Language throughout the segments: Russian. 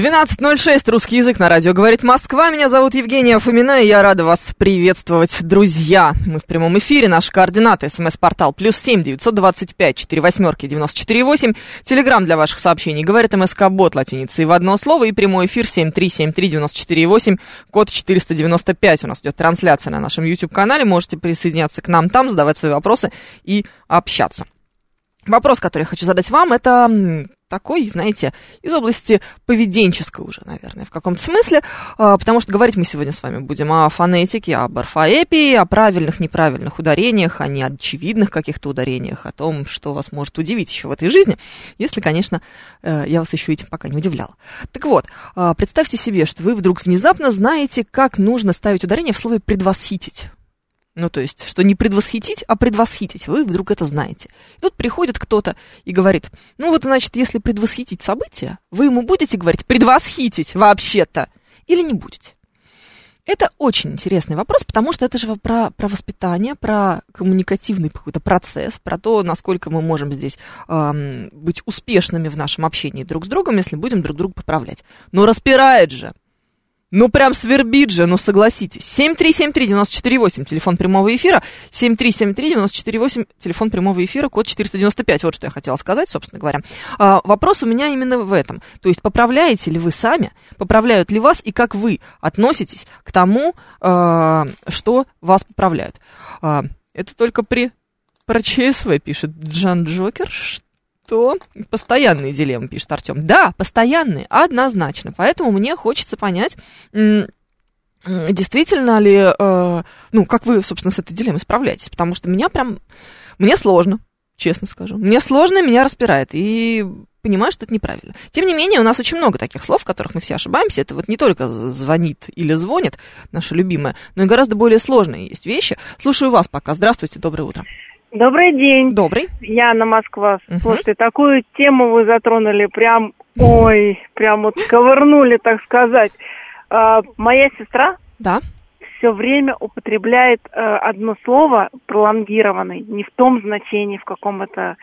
12.06, русский язык на радио «Говорит Москва». Меня зовут Евгения Фомина, и я рада вас приветствовать, друзья. Мы в прямом эфире, наши координаты, смс-портал, плюс семь девятьсот двадцать пять четыре восьмерки девяносто четыре восемь. Телеграмм для ваших сообщений, говорит МСК-бот латиницей в одно слово, и прямой эфир семь три семь три девяносто четыре восемь, код четыреста девяносто пять. У нас идет трансляция на нашем YouTube-канале, можете присоединяться к нам там, задавать свои вопросы и общаться. Вопрос, который я хочу задать вам, это такой, знаете, из области поведенческой уже, наверное, в каком-то смысле, а, потому что говорить мы сегодня с вами будем о фонетике, об орфоэпии, о правильных, неправильных ударениях, о неочевидных каких-то ударениях, о том, что вас может удивить еще в этой жизни, если, конечно, э, я вас еще этим пока не удивляла. Так вот, а, представьте себе, что вы вдруг внезапно знаете, как нужно ставить ударение в слове «предвосхитить». Ну, то есть, что не предвосхитить, а предвосхитить. Вы вдруг это знаете. И тут приходит кто-то и говорит, ну вот, значит, если предвосхитить события, вы ему будете говорить предвосхитить вообще-то или не будете? Это очень интересный вопрос, потому что это же про, про воспитание, про коммуникативный какой-то процесс, про то, насколько мы можем здесь эм, быть успешными в нашем общении друг с другом, если будем друг друга поправлять. Но распирает же. Ну, прям свербит же, ну, согласитесь. 7373948, телефон прямого эфира. 7373948, телефон прямого эфира, код 495. Вот что я хотела сказать, собственно говоря. А, вопрос у меня именно в этом. То есть, поправляете ли вы сами, поправляют ли вас, и как вы относитесь к тому, а, что вас поправляют. А, это только при... Про ЧСВ пишет Джан Джокер, что постоянные дилеммы, пишет Артем. Да, постоянные, однозначно. Поэтому мне хочется понять, действительно ли, э, ну, как вы, собственно, с этой дилеммой справляетесь. Потому что меня прям, мне сложно, честно скажу. Мне сложно, меня распирает. И понимаю, что это неправильно. Тем не менее, у нас очень много таких слов, в которых мы все ошибаемся. Это вот не только звонит или звонит, наша любимая, но и гораздо более сложные есть вещи. Слушаю вас пока. Здравствуйте, доброе утро. Добрый день. Добрый. Яна Москва. Мгм. Слушайте, такую тему вы затронули, прям, ой, прям вот ковырнули, так сказать. А, моя сестра Да. все время употребляет э, одно слово пролонгированный, не в том значении, в каком это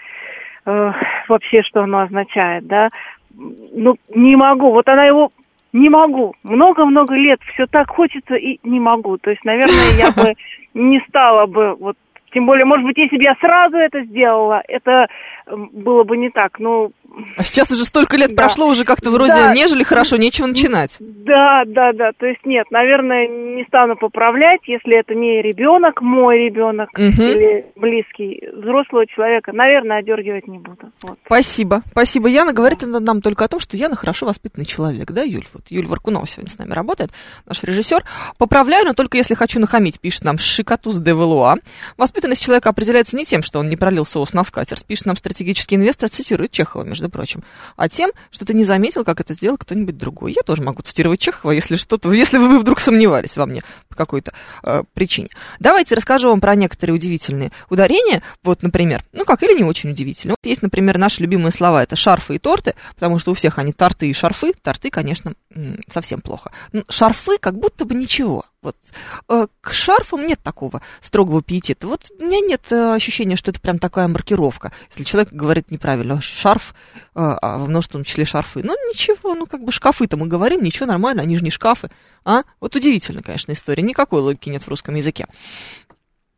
э, вообще, что оно означает, да. Ну, не могу. Вот она его не могу. Много-много лет все так хочется и не могу. То есть, наверное, я бы не стала бы вот тем более, может быть, если бы я сразу это сделала, это было бы не так. Ну, А сейчас уже столько лет Да. прошло, уже как-то вроде Да. нежели хорошо, нечего начинать. да, да, да. То есть нет, наверное, не стану поправлять, если это не ребенок, мой ребенок Мгм. или близкий взрослого человека. Наверное, одергивать не буду. Вот. Спасибо. Спасибо. Яна говорит она нам только о том, что Яна хорошо воспитанный человек, да, Юль? Вот Юль Варкунова сегодня с нами работает, наш режиссер. Поправляю, но только если хочу нахамить, пишет нам Шикатус де Велуа. Воспитанность человека определяется не тем, что он не пролил соус на скатерть, пишет нам стратегический инвестор, цитирует Чехова, между прочим, а тем, что ты не заметил, как это сделал кто-нибудь другой. Я тоже могу цитировать Чехова, если что-то, если вы вдруг сомневались во мне какой-то э, причине. Давайте расскажу вам про некоторые удивительные ударения. Вот, например, ну как, или не очень удивительные. Вот есть, например, наши любимые слова, это шарфы и торты, потому что у всех они торты и шарфы. Торты, конечно, совсем плохо. Шарфы как будто бы ничего. Вот э, к шарфам нет такого строгого пиетета. Вот у меня нет э, ощущения, что это прям такая маркировка. Если человек говорит неправильно, шарф, э, а в множественном числе шарфы. Ну, ничего, ну, как бы шкафы-то мы говорим, ничего, нормально, они же не шкафы. А? Вот удивительно, конечно, история. Никакой логики нет в русском языке.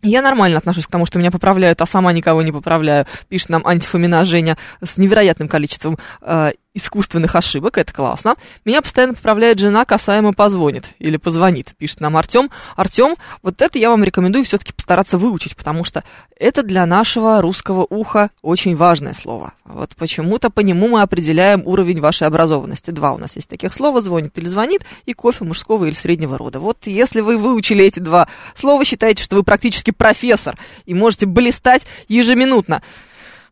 Я нормально отношусь к тому, что меня поправляют, а сама никого не поправляю. Пишет нам антифомина с невероятным количеством э, искусственных ошибок. Это классно. Меня постоянно поправляет жена, касаемо позвонит или позвонит. Пишет нам Артем. Артем, вот это я вам рекомендую все-таки постараться выучить, потому что это для нашего русского уха очень важное слово. Вот почему-то по нему мы определяем уровень вашей образованности. Два у нас есть таких слова, звонит или звонит, и кофе мужского или среднего рода. Вот если вы выучили эти два слова, считайте, что вы практически профессор и можете блистать ежеминутно.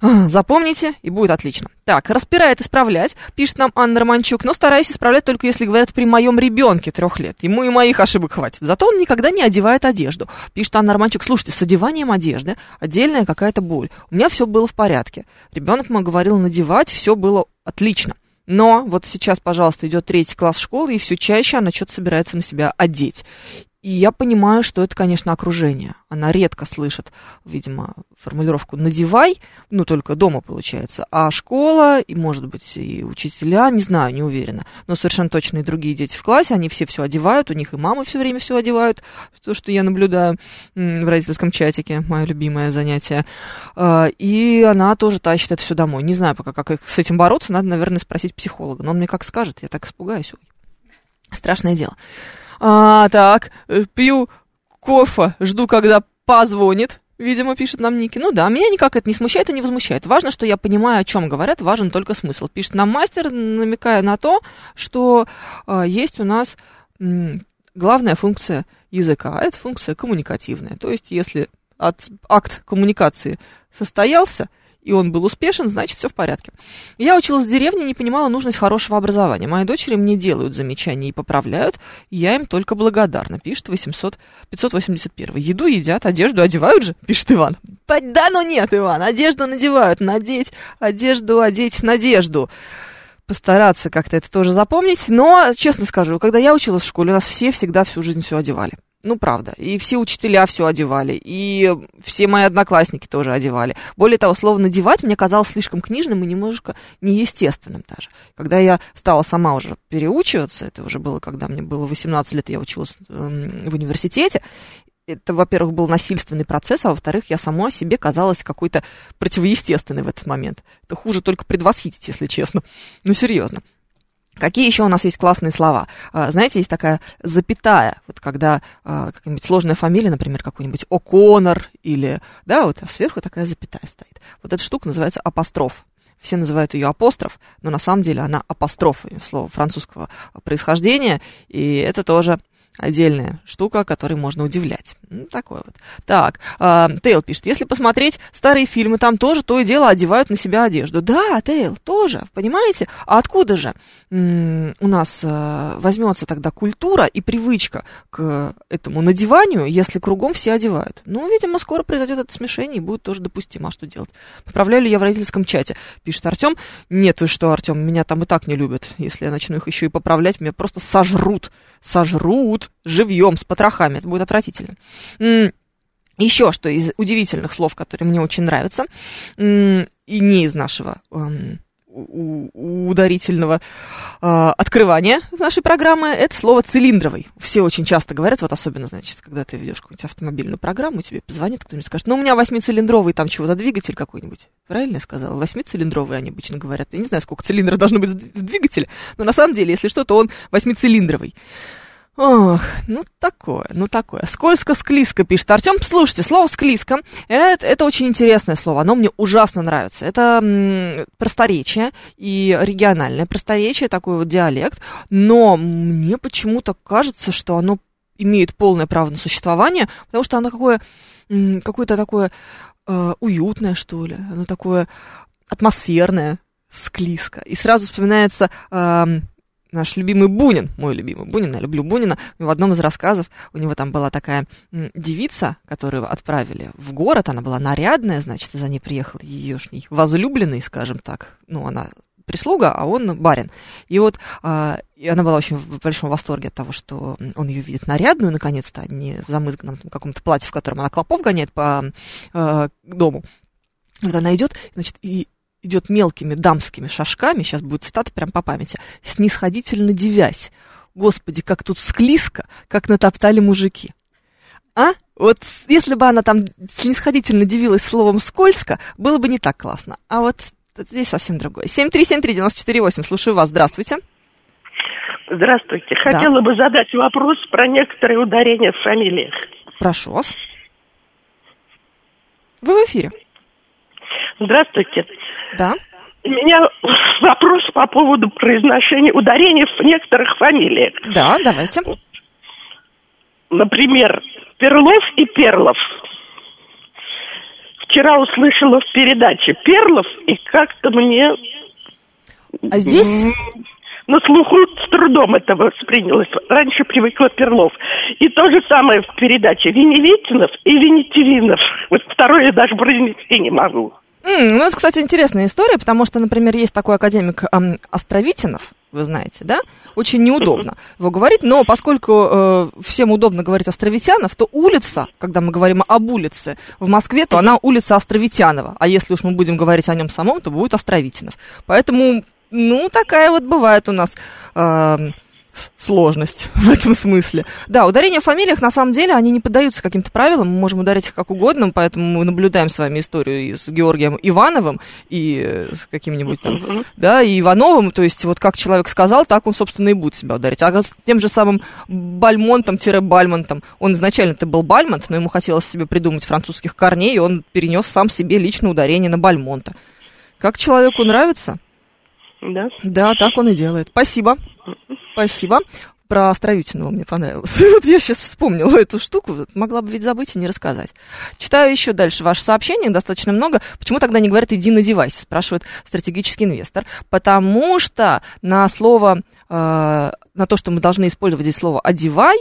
Запомните, и будет отлично. Так, распирает исправлять, пишет нам Анна Романчук, но стараюсь исправлять только если говорят при моем ребенке трех лет. Ему и моих ошибок хватит. Зато он никогда не одевает одежду. Пишет Анна Романчук, слушайте, с одеванием одежды отдельная какая-то боль. У меня все было в порядке. Ребенок мой говорил надевать, все было отлично. Но вот сейчас, пожалуйста, идет третий класс школы, и все чаще она что-то собирается на себя одеть. И я понимаю, что это, конечно, окружение. Она редко слышит, видимо, формулировку «надевай», ну, только дома получается. А школа, и, может быть, и учителя, не знаю, не уверена. Но совершенно точно и другие дети в классе, они все все одевают, у них и мамы все время все одевают. То, что я наблюдаю в родительском чатике, мое любимое занятие. А, и она тоже тащит это все домой. Не знаю пока, как с этим бороться, надо, наверное, спросить психолога. Но он мне как скажет, я так испугаюсь. Ой. Страшное дело. А, так, э, пью кофе, жду, когда позвонит. Видимо, пишет нам Ники. Ну да, меня никак это не смущает и не возмущает. Важно, что я понимаю, о чем говорят, важен только смысл. Пишет нам мастер, намекая на то, что э, есть у нас м, главная функция языка, а это функция коммуникативная. То есть, если от, акт коммуникации состоялся, и он был успешен, значит, все в порядке. Я училась в деревне, не понимала нужность хорошего образования. Мои дочери мне делают замечания и поправляют, я им только благодарна, пишет 800, 581. Еду едят, одежду одевают же, пишет Иван. Да ну нет, Иван, одежду надевают, надеть одежду, одеть надежду постараться как-то это тоже запомнить. Но, честно скажу, когда я училась в школе, у нас все всегда всю жизнь все одевали. Ну, правда. И все учителя все одевали, и все мои одноклассники тоже одевали. Более того, слово «надевать» мне казалось слишком книжным и немножко неестественным даже. Когда я стала сама уже переучиваться, это уже было, когда мне было 18 лет, я училась в университете, это, во-первых, был насильственный процесс, а во-вторых, я сама себе казалась какой-то противоестественной в этот момент. Это хуже только предвосхитить, если честно. Ну, серьезно. Какие еще у нас есть классные слова? А, знаете, есть такая запятая, вот когда а, какая-нибудь сложная фамилия, например, какой-нибудь О'Коннор или, да, вот а сверху такая запятая стоит. Вот эта штука называется апостроф. Все называют ее апостроф, но на самом деле она апостроф, слово французского происхождения, и это тоже отдельная штука, которой можно удивлять. Ну, такой вот. Так, э, Тейл пишет, если посмотреть старые фильмы, там тоже то и дело одевают на себя одежду. Да, Тейл, тоже, понимаете? А откуда же м- у нас э, возьмется тогда культура и привычка к этому надеванию, если кругом все одевают? Ну, видимо, скоро произойдет это смешение и будет тоже допустимо. А что делать? Поправляю ли я в родительском чате? Пишет Артем. Нет, вы что, Артем, меня там и так не любят. Если я начну их еще и поправлять, меня просто сожрут. Сожрут живьем, с потрохами. Это будет отвратительно. Еще что из удивительных слов, которые мне очень нравятся, и не из нашего ударительного э, открывания нашей программы, это слово цилиндровый. Все очень часто говорят, вот особенно, значит, когда ты ведешь какую-нибудь автомобильную программу, тебе позвонит кто-нибудь скажет, ну, у меня восьмицилиндровый там чего-то двигатель какой-нибудь. Правильно я сказала? Восьмицилиндровый они обычно говорят. Я не знаю, сколько цилиндров должно быть в двигателе, но на самом деле, если что, то он восьмицилиндровый. Ох, ну такое, ну такое. Скользко-склизко, пишет Артем. Слушайте, слово склизко, это, это очень интересное слово, оно мне ужасно нравится. Это м, просторечие и региональное просторечие, такой вот диалект, но мне почему-то кажется, что оно имеет полное право на существование, потому что оно какое, какое-то такое э, уютное, что ли, оно такое атмосферное, склизко. И сразу вспоминается... Э, наш любимый Бунин, мой любимый Бунин, я люблю Бунина, в одном из рассказов у него там была такая девица, которую отправили в город, она была нарядная, значит, за ней приехал еешний возлюбленный, скажем так, ну, она прислуга, а он барин. И вот а, и она была очень в большом восторге от того, что он ее видит нарядную, наконец-то, а не в замызганном каком-то платье, в котором она клопов гоняет по э, дому. Вот она идет, значит, и идет мелкими дамскими шажками, сейчас будет цитата прям по памяти, снисходительно девясь. Господи, как тут склизко, как натоптали мужики. А? Вот если бы она там снисходительно дивилась словом «скользко», было бы не так классно. А вот здесь совсем другое. 7373948, слушаю вас, здравствуйте. Здравствуйте. Хотела да. бы задать вопрос про некоторые ударения в фамилиях. Прошу вас. Вы в эфире. Здравствуйте. Да. У меня вопрос по поводу произношения ударений в некоторых фамилиях. Да, давайте. Например, Перлов и Перлов. вчера услышала в передаче Перлов, и как-то мне... А здесь... На слуху с трудом это воспринялось. Раньше привыкла Перлов. И то же самое в передаче Веневитинов и Венетивинов. Вот второе я даже произнести не могу. М, ну, это, кстати, интересная история, потому что, например, есть такой академик эм, Островитинов, вы знаете, да? Очень неудобно его говорить, но поскольку э, всем удобно говорить Островитянов, то улица, когда мы говорим об улице в Москве, то она улица Островитянова. А если уж мы будем говорить о нем самом, то будет Островитинов. Поэтому, ну, такая вот бывает у нас э, сложность в этом смысле. Да, ударения в фамилиях, на самом деле, они не поддаются каким-то правилам, мы можем ударить их как угодно, поэтому мы наблюдаем с вами историю и с Георгием Ивановым, и э, с каким-нибудь там, да, и Ивановым, то есть вот как человек сказал, так он, собственно, и будет себя ударить. А с тем же самым Бальмонтом-Бальмонтом, он изначально-то был Бальмонт, но ему хотелось себе придумать французских корней, и он перенес сам себе лично ударение на Бальмонта. Как человеку нравится, Да? да, так он и делает. Спасибо. Спасибо. Про Островитинова мне понравилось. Вот я сейчас вспомнила эту штуку, могла бы ведь забыть и не рассказать. Читаю еще дальше ваши сообщения, достаточно много. Почему тогда не говорят «иди на девайс», спрашивает стратегический инвестор. Потому что на слово, э, на то, что мы должны использовать здесь слово «одевай»,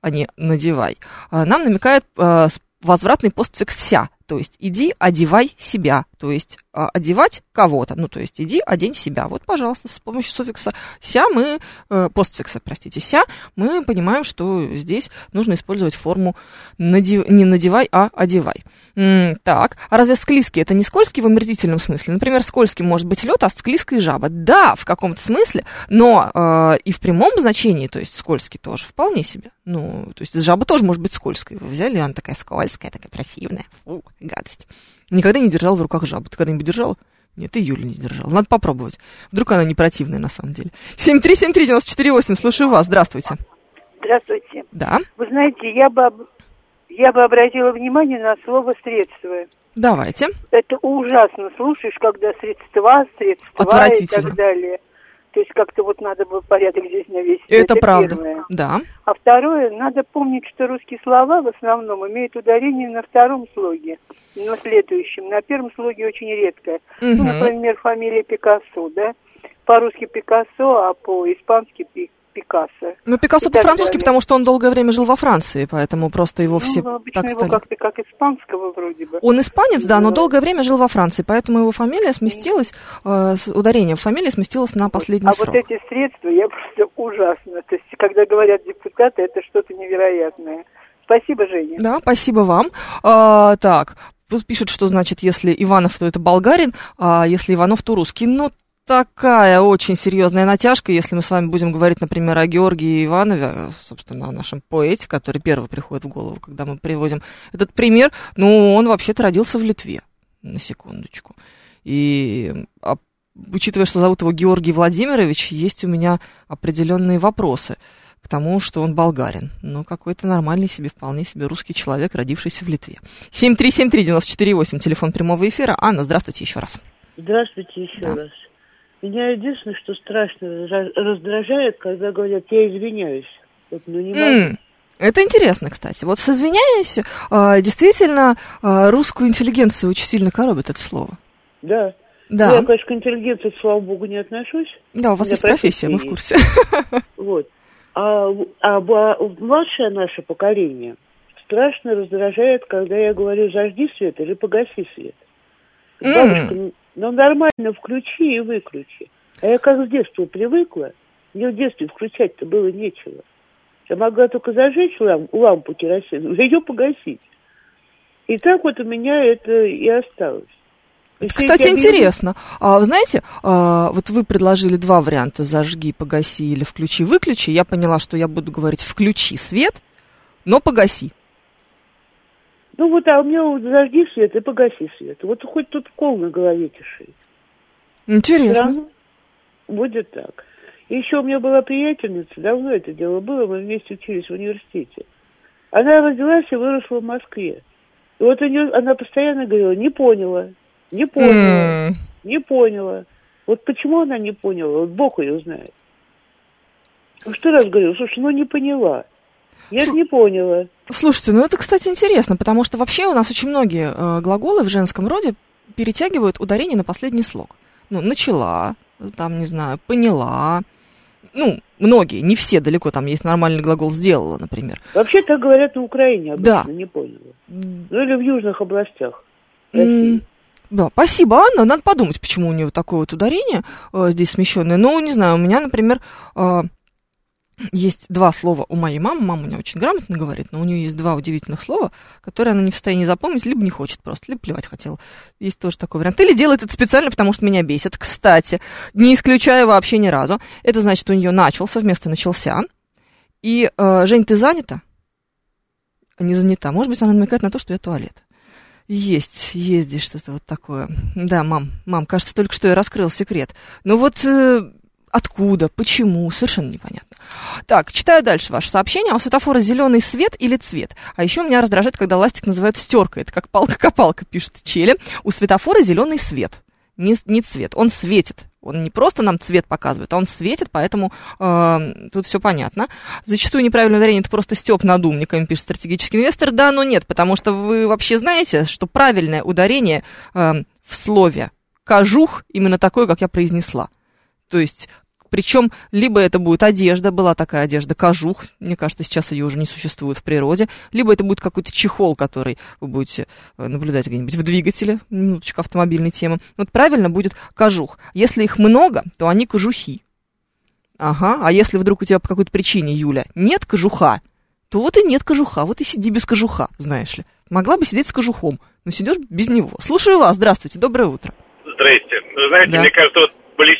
а не «надевай», э, нам намекает э, возвратный постфикс «ся». То есть иди, одевай себя. То есть а, одевать кого-то. Ну, то есть иди, одень себя. Вот, пожалуйста, с помощью суффикса ся мы, э, постфикса, простите, ся, мы понимаем, что здесь нужно использовать форму надев- не надевай, а одевай. Так, а разве склизкий это не скользкий в омерзительном смысле? Например, скользкий может быть лед, а склизкая жаба. Да, в каком-то смысле, но э, и в прямом значении, то есть скользкий тоже вполне себе. Ну, то есть жаба тоже может быть скользкой. Вы взяли, она такая скользкая, такая противная. Фу, гадость. Никогда не держал в руках жабу. Ты когда-нибудь держала? Нет, и Юля не держала. Надо попробовать. Вдруг она не противная на самом деле. 7373948, слушаю вас. Здравствуйте. Здравствуйте. Да, Вы знаете, я бы, я бы обратила внимание на слово «средства». давайте. Это ужасно слушаешь, когда средства, средства и так далее. То есть как-то вот надо бы порядок здесь навести. Это, правда. первое. Да. А второе, надо помнить, что русские слова в основном имеют ударение на втором слоге, на следующем. На первом слоге очень редко. Ну, Мгм. например, фамилия Пикассо, да? По-русски Пикассо, а по-испански Пи- Пикассо. Ну, Пикассо по-французски, потому что он долгое время жил во Франции, поэтому просто его все ну, обычно так его стали. как-то как испанского вроде бы. Он испанец, да, но Да. долгое время жил во Франции, поэтому его фамилия сместилась, э, ударение в фамилии сместилось на последний а срок. вот эти средства, я просто ужасно. То есть, когда говорят депутаты, это что-то невероятное. Спасибо, Женя. Да, спасибо вам. А, так, тут пишут, что значит, если Иванов, то это болгарин, а если Иванов, то русский. Ну, такая очень серьезная натяжка, если мы с вами будем говорить, например, о Георгии Иванове, собственно, о нашем поэте, который первый приходит в голову, когда мы приводим этот пример. Ну, он вообще-то родился в Литве, на секундочку. И а, учитывая, что зовут его Георгий Владимирович, есть у меня определенные вопросы к тому, что он болгарин. Ну, какой-то нормальный себе, вполне себе русский человек, родившийся в Литве. 7373948, телефон прямого эфира. Анна, здравствуйте еще раз. Здравствуйте еще Да. раз. Меня единственное, что страшно раздражает, когда говорят, я извиняюсь. Вот, ну не могу. М, Это интересно, кстати. Вот с извиняюсь, а, действительно, а, русскую интеллигенцию очень сильно коробит это слово. Да. Да, Я, конечно, к интеллигенции, слава богу, не отношусь. да, у вас есть профессия, мы в курсе. Вот. А, в- а ба- младшее наше поколение страшно раздражает, когда я говорю зажги свет или погаси свет. Бабушка, ну, ну нормально включи и выключи. А я как с детства привыкла, мне в детстве включать-то было нечего. Я могла только зажечь лам- лампу керосиновую, ее погасить. И так вот у меня это и осталось. И Кстати, интересно. А, вы знаете, а, вот вы предложили два варианта: зажги, погаси или включи, выключи. Я поняла, что я буду говорить включи свет, но погаси. Ну вот, а у меня вот зажги свет и погаси свет. Вот хоть тут кол на голове тиши. Интересно. Странно. Будет так. И еще у меня была приятельница, давно это дело было, мы вместе учились в университете. Она родилась и выросла в Москве. И вот у нее, она постоянно говорила, не поняла, не поняла, М, не поняла. Вот почему она не поняла, вот Бог ее знает. Ну, Что раз говорю, слушай, ну не поняла. Я же не поняла. Слушайте, ну это, кстати, интересно, потому что вообще у нас очень многие э, глаголы в женском роде перетягивают ударение на последний слог. Ну, начала, там, не знаю, поняла. Ну, многие, не все далеко, там есть нормальный глагол сделала, например. Вообще так говорят на Украине обычно, Да. не поняла. Ну или в южных областях. Да, спасибо, Анна. Надо подумать, почему у нее такое вот ударение э, здесь смещенное. Ну, не знаю, у меня, например, э, есть два слова у моей мамы. Мама у меня очень грамотно говорит, но у нее есть два удивительных слова, которые она не в состоянии запомнить, либо не хочет просто, либо плевать хотела. Есть тоже такой вариант. Или делает это специально, потому что меня бесит. Кстати, не исключаю вообще ни разу. Это значит, у нее начался вместо начался. И, э, Жень, ты занята? Не занята. Может быть, она намекает на то, что я туалет. Есть, есть здесь что-то вот такое. Да, мам, мам, кажется, только что я раскрыл секрет. Но вот э, откуда, почему, совершенно непонятно. Так, читаю дальше ваше сообщение. А у светофора зеленый свет или цвет? А еще меня раздражает, когда ластик называют стеркой. Это как палка-копалка, пишет Челе. У светофора зеленый свет, не, не цвет. Он светит. Он не просто нам цвет показывает, а он светит, поэтому э, тут все понятно. Зачастую неправильное ударение это просто степ над умниками, пишет стратегический инвестор. Да, но нет, потому что вы вообще знаете, что правильное ударение э, в слове кожух именно такое, как я произнесла. То есть причем либо это будет одежда, была такая одежда кожух, мне кажется, сейчас ее уже не существует в природе, либо это будет какой-то чехол, который вы будете э, наблюдать где-нибудь в двигателе, минуточка автомобильной темы. Вот правильно будет кожух. Если их много, то они кожухи. Ага, а если вдруг у тебя по какой-то причине, Юля, нет кожуха, то вот и нет кожуха, вот и сиди без кожуха, знаешь ли. Могла бы сидеть с кожухом, но сидишь без него. Слушаю вас, здравствуйте, доброе утро. Здрасте. Вы знаете, Да. мне кажется, вот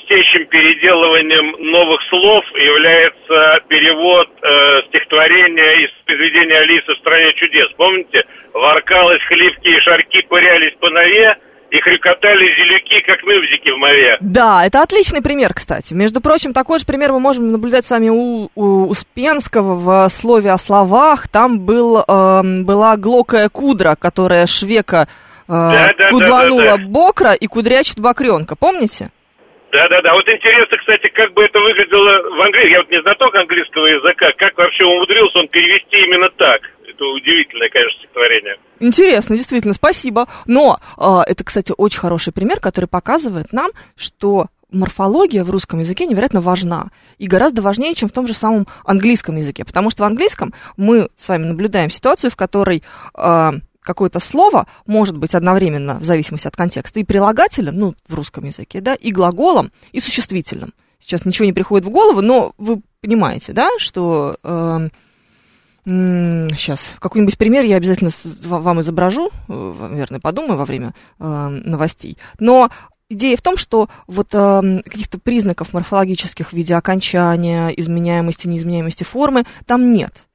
блестящим переделыванием новых слов является перевод э, стихотворения из произведения Алисы в стране чудес. Помните? Воркалось хливки и шарки пырялись по нове, и хрюкотали зелюки, как мывзики в мове. Да, это отличный пример, кстати. Между прочим, такой же пример мы можем наблюдать с вами у, у Успенского в слове о словах. Там был, эм, была глокая кудра, которая швека э, да, кудланула да, да. бокра и кудрячит бокренка. Помните? Да-да-да. Вот интересно, кстати, как бы это выглядело в английском. Я вот не знаток английского языка. Как вообще умудрился он перевести именно так? Это удивительное, конечно, стихотворение. Интересно, действительно, спасибо. Но э, это, кстати, очень хороший пример, который показывает нам, что морфология в русском языке невероятно важна. И гораздо важнее, чем в том же самом английском языке. Потому что в английском мы с вами наблюдаем ситуацию, в которой э, какое-то слово может быть одновременно, в зависимости от контекста, и прилагателем, ну, в русском языке, да, и глаголом, и существительным. Сейчас ничего не приходит в голову, но вы понимаете, да, что... э, Сейчас, какой-нибудь пример я обязательно вам изображу, э, наверное, подумаю во время э, новостей. Но идея в том, что вот э, каких-то признаков морфологических в виде окончания, изменяемости, неизменяемости формы там нет.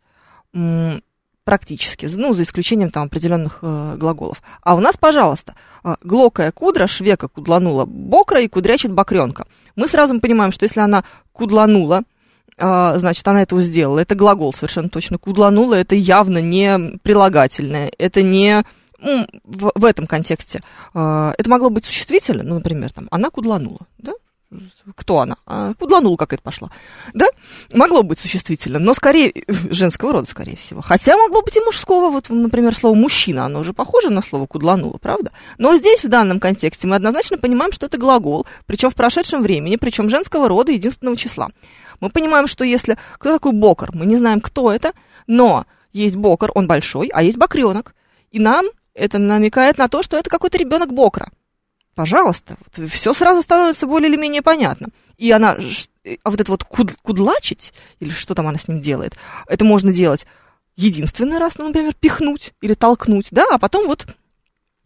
Практически, ну, за исключением там определенных э, глаголов. А у нас, пожалуйста, э, глокая кудра, швека кудланула бокра и кудрячит бокренка. Мы сразу понимаем, что если она кудланула, а, значит, она этого сделала. Это глагол совершенно точно. Кудланула это явно не прилагательное. Это не в, в этом контексте. А, Это могло быть существительное, ну, например, там, она кудланула, да? Кто она? А, кудланула какая-то пошла, да? Могло быть существительным, но скорее, женского рода, скорее всего. Хотя могло быть и мужского, вот, например, слово мужчина, оно же похоже на слово кудланула, правда? Но здесь, в данном контексте, мы однозначно понимаем, что это глагол, причем в прошедшем времени, причем женского рода единственного числа. Мы понимаем, что если... Кто такой бокер? Мы не знаем, кто это, но есть бокер, он большой, а есть бокренок. И нам это намекает на то, что это какой-то ребенок бокра. Пожалуйста, все сразу становится более или менее понятно. И она, ш- а вот это вот куд- кудлачить, или что там она с ним делает, это можно делать единственный раз, ну, например, пихнуть или толкнуть, да, а потом вот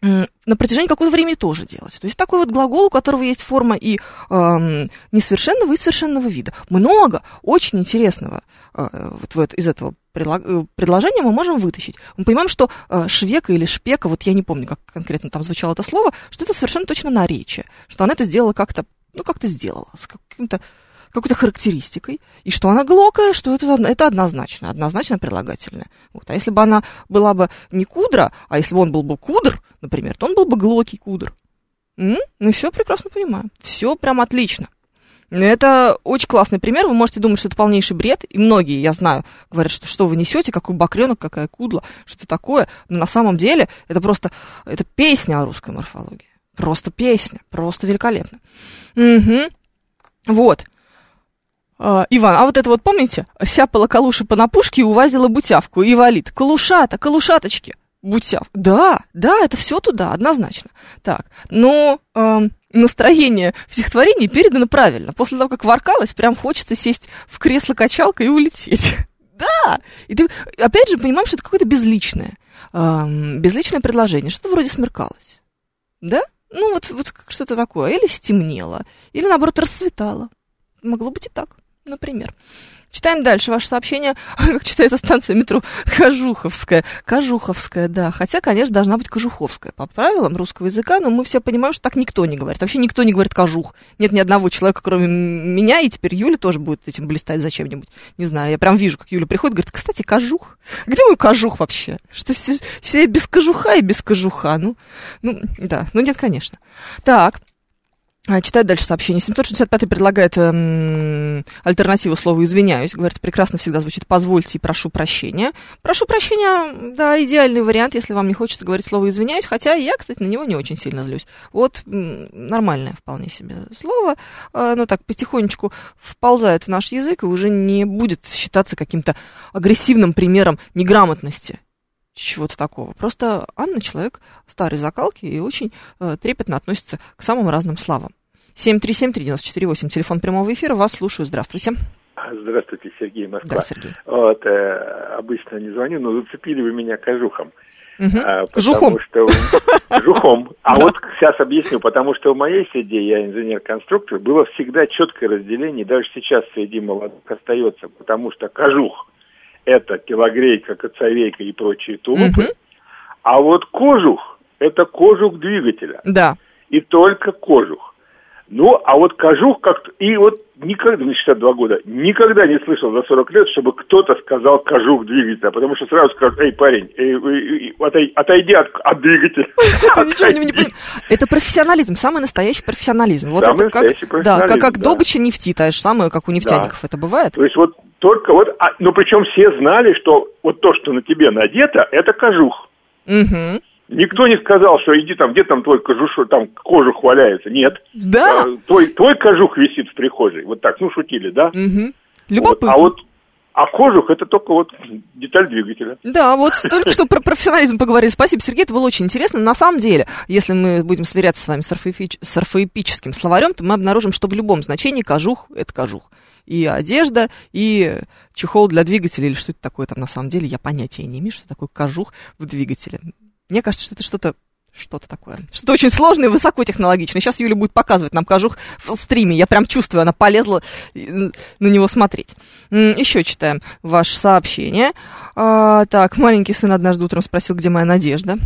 на протяжении какого-то времени тоже делать. То есть такой вот глагол, у которого есть форма и эм, несовершенного, и совершенного вида. Много очень интересного э, вот в это- из этого э, предложения мы можем вытащить. Мы понимаем, что э, швека или шпека, вот я не помню, как конкретно там звучало это слово, что это совершенно точно наречие, что она это сделала как-то, ну, как-то сделала, с каким-то какой-то характеристикой, и что она глокая, что это, это однозначно, однозначно прилагательное. Вот. А если бы она была бы не кудра, а если бы он был бы кудр, например, то он был бы глокий кудр. М? Мы все прекрасно понимаем. Все прям отлично. Это очень классный пример. Вы можете думать, что это полнейший бред. И многие, я знаю, говорят, что что вы несете, какой бакренок, какая кудла, что такое. Но на самом деле это просто это песня о русской морфологии. Просто песня. Просто великолепно. Угу. Вот. А, Иван, а вот это вот помните? Сяпала калуша по напушке и увазила бутявку. И валит. Калушата, калушаточки. Бутяв. Да, да, это все туда, однозначно. Так, но эм, настроение в стихотворении передано правильно. После того, как воркалось, прям хочется сесть в кресло-качалка и улететь. Да! И ты, опять же, понимаешь, что это какое-то безличное, эм, безличное предложение. Что-то вроде смеркалось. Да? Ну, вот, вот что-то такое. Или стемнело, или, наоборот, расцветало. Могло быть и так, например. Читаем дальше ваше сообщение, как читается станция метро Кожуховская. Кожуховская, да. Хотя, конечно, должна быть Кожуховская по правилам русского языка, но мы все понимаем, что так никто не говорит. Вообще никто не говорит Кожух. Нет ни одного человека, кроме меня, и теперь Юля тоже будет этим блистать зачем-нибудь. Не знаю, я прям вижу, как Юля приходит, говорит, кстати, Кожух. Где мой Кожух вообще? Что себе без Кожуха и без Кожуха? Ну, ну, да, ну нет, конечно. Так, читаю дальше сообщение. 765 предлагает эм, альтернативу слову «извиняюсь». Говорит, прекрасно всегда звучит «позвольте» и «прошу прощения». «Прошу прощения», да, идеальный вариант, если вам не хочется говорить слово «извиняюсь», хотя я, кстати, на него не очень сильно злюсь. Вот нормальное вполне себе слово, оно так потихонечку вползает в наш язык и уже не будет считаться каким-то агрессивным примером неграмотности чего-то такого. Просто Анна человек старой закалки и очень э, трепетно относится к самым разным славам. 7373948, телефон прямого эфира, вас слушаю, здравствуйте. Здравствуйте, Сергей Москва. Да, Сергей. Вот, э, обычно не звоню, но зацепили вы меня кожухом. Угу. А, Жухом. Что, жухом. А вот сейчас объясню, потому что в моей среде, я инженер-конструктор, было всегда четкое разделение, даже сейчас среди молодых остается, потому что кожух – это телогрейка, коцовейка и прочие тулупы. Угу. А вот кожух – это кожух двигателя. Да. И только кожух. Ну, а вот кожух как-то... И вот никогда, мне 62 года, никогда не слышал за 40 лет, чтобы кто-то сказал кожух двигателя, потому что сразу скажут, эй, парень, эй, эй, эй, отойди от, от двигателя. Это профессионализм, самый настоящий профессионализм. Вот это как, да, как, как добыча нефти, та же самая, как у нефтяников это бывает. То есть вот только вот, а, ну причем все знали, что вот то, что на тебе надето, это кожух. Мгм. Никто не сказал, что иди там, где там твой кожух, там кожух валяется. Нет. Да. Э, Твой, твой кожух висит в прихожей. Вот так, ну шутили, да? Вот. Любопытно. А вот а кожух это только вот деталь двигателя. Да, вот только что про профессионализм поговорили. Спасибо, Сергей, это было очень интересно. На самом деле, если мы будем сверяться с вами с, орфоэпическим словарем, то мы обнаружим, что в любом значении кожух – это кожух. И одежда, и чехол для двигателя, или что это такое там на самом деле, я понятия не имею, что такое кожух в двигателе. Мне кажется, что это что-то что-то такое. Что-то очень сложное и высокотехнологичное. Сейчас Юля будет показывать нам кожух в стриме. Я прям чувствую, она полезла на него смотреть. Еще читаем ваше сообщение. А, так, маленький сын однажды утром спросил, где моя надежда.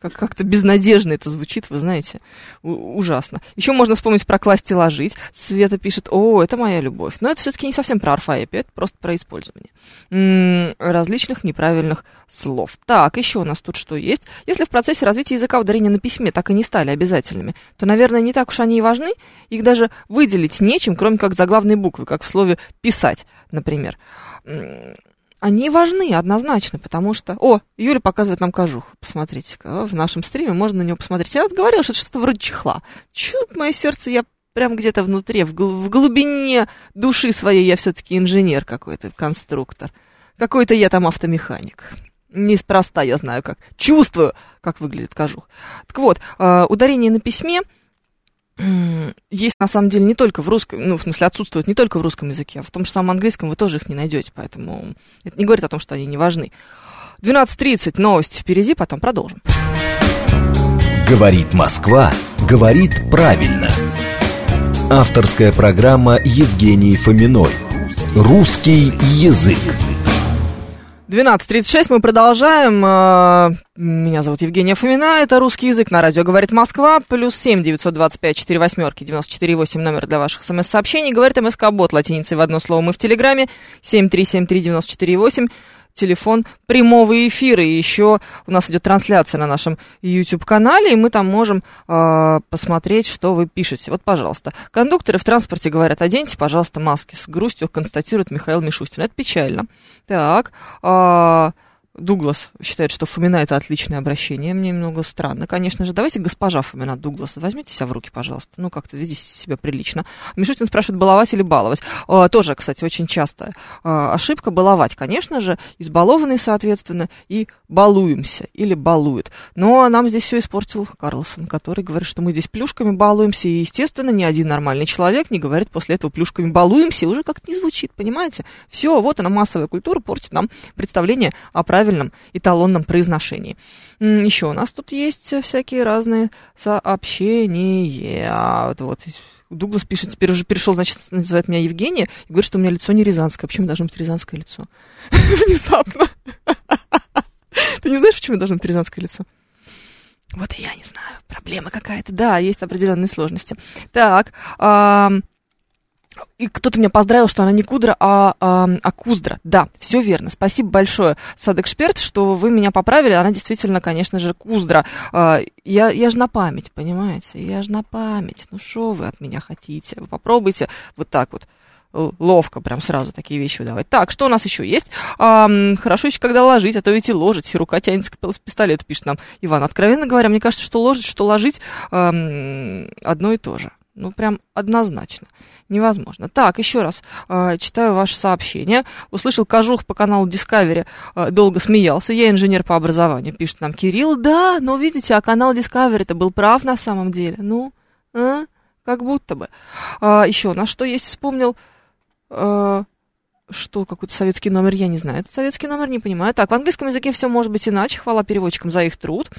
Как- как-то безнадежно это звучит, вы знаете. У- ужасно. Еще можно вспомнить про класть и ложить. Света пишет, о, это моя любовь. Но это все-таки не совсем про орфоэпию, это просто про использование м, различных неправильных слов. Так, еще у нас тут что есть? Если в процессе развития языка ударения на письме так и не стали обязательными, то, наверное, не так уж они и важны. Их даже выделить нечем, кроме как заглавной буквы, как в слове «писать», например. Они важны однозначно, потому что... О, Юля показывает нам кожух. Посмотрите-ка, в нашем стриме можно на него посмотреть. Я вот говорила, что это что-то вроде чехла. Чуть мое сердце, я прям где-то внутри, в, гл- в глубине души своей я все-таки инженер какой-то, конструктор. Какой-то я там автомеханик. Неспроста я знаю, как. Чувствую, как выглядит кожух. Так вот, э, ударение на письме есть на самом деле не только в русском, ну, в смысле, отсутствует не только в русском языке, а в том же самом английском вы тоже их не найдете, поэтому это не говорит о том, что они не важны. 12.30, новости впереди, потом продолжим. Говорит Москва, говорит правильно. Авторская программа Евгении Фоминой. Русский язык. 12.36, мы продолжаем. Э, Меня зовут Евгения Фомина, это «Русский язык» на радио «Говорит Москва». Плюс 7 925 4 восьмерки 94 8 номер для ваших смс-сообщений. Говорит МСК-бот латиницей в одно слово. Мы в Телеграме 7373 94 8. Телефон прямого эфира. И еще у нас идет трансляция на нашем YouTube-канале, и мы там можем э, посмотреть, что вы пишете. Вот, пожалуйста. Кондукторы в транспорте говорят, оденьте, пожалуйста, маски. С грустью констатирует Михаил Мишустин. Это печально. Так. Э, Дуглас считает, что Фомина это отличное обращение. Мне немного странно. Конечно же, давайте госпожа Фомина Дуглас, возьмите себя в руки, пожалуйста. Ну, как-то ведите себя прилично. Мишутин спрашивает, баловать или баловать. Э, тоже, кстати, очень частая э, ошибка. Баловать, конечно же, избалованный, соответственно, и балуемся или балует. Но нам здесь все испортил Карлсон, который говорит, что мы здесь плюшками балуемся, и, естественно, ни один нормальный человек не говорит после этого плюшками балуемся, уже как-то не звучит, понимаете? Все, вот она, массовая культура портит нам представление о правильном эталонном произношении. Еще у нас тут есть всякие разные сообщения. Вот, Дуглас пишет, теперь уже перешел, значит, называет меня Евгения, и говорит, что у меня лицо не рязанское. Почему должно быть рязанское лицо? Внезапно. Ты не знаешь, почему должно быть рязанское лицо? Вот и я не знаю. Проблема какая-то. Да, есть определенные сложности. Так, и кто-то меня поздравил, что она не Кудра, а, а, а Куздра. Да, все верно. Спасибо большое, Садэкшперт, что вы меня поправили. Она действительно, конечно же, Куздра. А, я, я же на память, понимаете? Я же на память. Ну, что вы от меня хотите? Вы попробуйте вот так вот ловко прям сразу такие вещи выдавать. Так, что у нас еще есть? А, хорошо еще когда ложить, а то ведь и ложить, рука тянется к пистолету, пишет нам Иван. Откровенно говоря, мне кажется, что ложить, что ложить а, одно и то же. Ну, прям однозначно. Невозможно. Так, еще раз э, читаю ваше сообщение. Услышал Кожух по каналу Discovery, э, долго смеялся. Я инженер по образованию, пишет нам Кирилл. Да, но видите, а канал Discovery-то был прав на самом деле. Ну, а? как будто бы. А, еще у нас что есть, вспомнил... Э, что, какой-то советский номер, я не знаю. Этот советский номер не понимаю. Так, в английском языке все может быть иначе. Хвала переводчикам за их труд.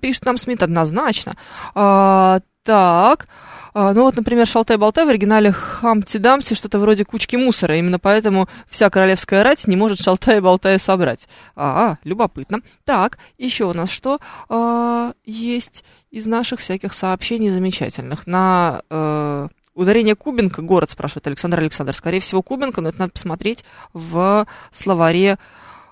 Пишет нам Смит однозначно. А, так, а, ну вот, например, «Шалтай-болтай» в оригинале «Хамти-дамти» что-то вроде кучки мусора. Именно поэтому вся королевская рать не может «Шалтай-болтай» собрать. А, любопытно. Так, еще у нас что а, есть из наших всяких сообщений замечательных? На... А, Ударение Кубинка, город, спрашивает Александр Александр. Скорее всего, Кубинка, но это надо посмотреть в словаре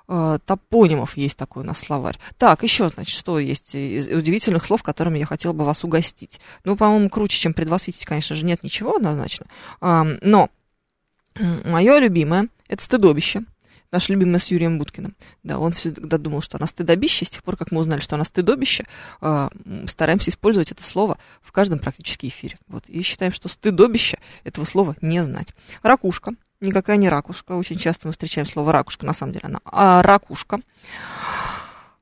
топонимов есть такой у нас словарь. Так, еще, значит, что есть из удивительных слов, которыми я хотела бы вас угостить. Ну, по-моему, круче, чем предвосхитить, конечно же, нет ничего однозначно. Но мое любимое – это стыдобище. Наш любимый с Юрием Будкиным. Да, он всегда думал, что она стыдобище. С тех пор, как мы узнали, что она стыдобище, э, стараемся использовать это слово в каждом практически эфире. Вот. И считаем, что стыдобище этого слова не знать. Ракушка никакая не ракушка. Очень часто мы встречаем слово ракушка, на самом деле она а, ракушка.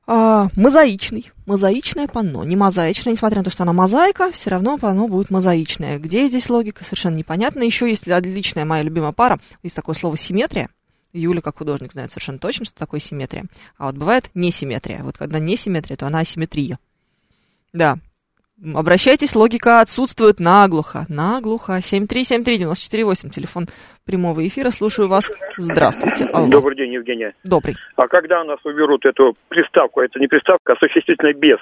А, мозаичный. Мозаичное панно. Не мозаичное, несмотря на то, что она мозаика, все равно панно будет мозаичное. Где здесь логика, совершенно непонятно. Еще есть отличная моя любимая пара. Есть такое слово симметрия. Юля, как художник, знает совершенно точно, что такое симметрия. А вот бывает несимметрия. Вот когда несимметрия, то она асимметрия. Да, Обращайтесь, логика отсутствует наглухо. Наглухо. 7373948, телефон прямого эфира. Слушаю вас. Здравствуйте. Алло. Добрый день, Евгения. Добрый. А когда у нас уберут эту приставку, это не приставка, а существительное «без»,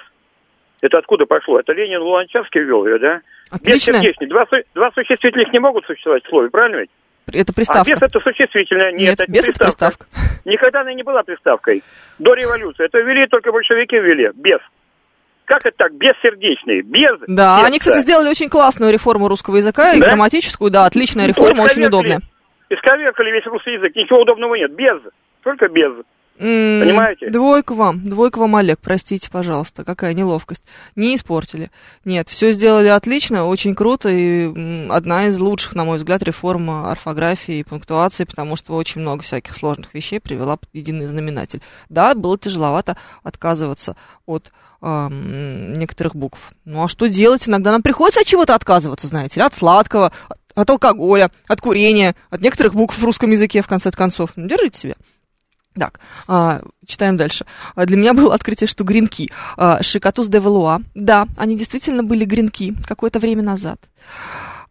это откуда пошло? Это Ленин Луначарский ввел ее, да? Отлично. Бессердечный. Два, два существительных не могут существовать в слове, правильно ведь? Это приставка. А без это существительное. Нет, Нет это без приставка. это приставка. Никогда она не была приставкой. До революции. Это ввели только большевики ввели. Без. Как это так? Бессердечные. Без. Да, без, они, кстати, сделали очень классную реформу русского языка и да? грамматическую, да, отличная реформа, очень удобная. Исковеркали весь русский язык, ничего удобного нет. Без. Только без. Понимаете? Двойка вам, двойка вам, Олег, простите, пожалуйста, какая неловкость. Не испортили. Нет, все сделали отлично, очень круто, и одна из лучших, на мой взгляд, реформ орфографии и пунктуации, потому что очень много всяких сложных вещей привела под единый знаменатель. Да, было тяжеловато отказываться от э, некоторых букв. Ну а что делать? Иногда нам приходится от чего-то отказываться, знаете ли, от сладкого, от алкоголя, от курения, от некоторых букв в русском языке, в конце концов. Ну, держите себя. Так, а, читаем дальше. А, для меня было открытие, что гренки. А, Шикатус де Валуа. Да, они действительно были гренки какое-то время назад.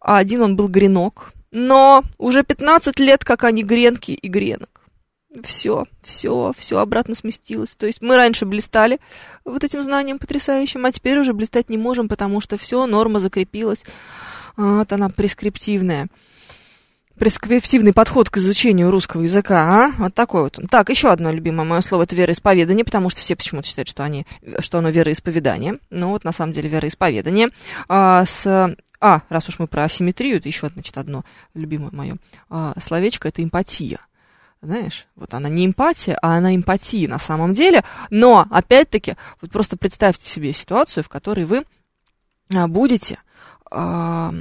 А один он был гренок. Но уже 15 лет, как они гренки и гренок все, все, все обратно сместилось. То есть мы раньше блистали вот этим знанием потрясающим, а теперь уже блистать не можем, потому что все, норма закрепилась. Вот она прескриптивная. Прескриптивный подход к изучению русского языка, а? Вот такой вот. Так, еще одно любимое мое слово это вероисповедание, потому что все почему-то считают, что, они, что оно вероисповедание. Ну вот на самом деле вероисповедание. А, с, а, раз уж мы про асимметрию, это еще, значит, одно любимое мое а, словечко, это эмпатия. Знаешь, вот она не эмпатия, а она эмпатия на самом деле. Но, опять-таки, вот просто представьте себе ситуацию, в которой вы а, будете... А,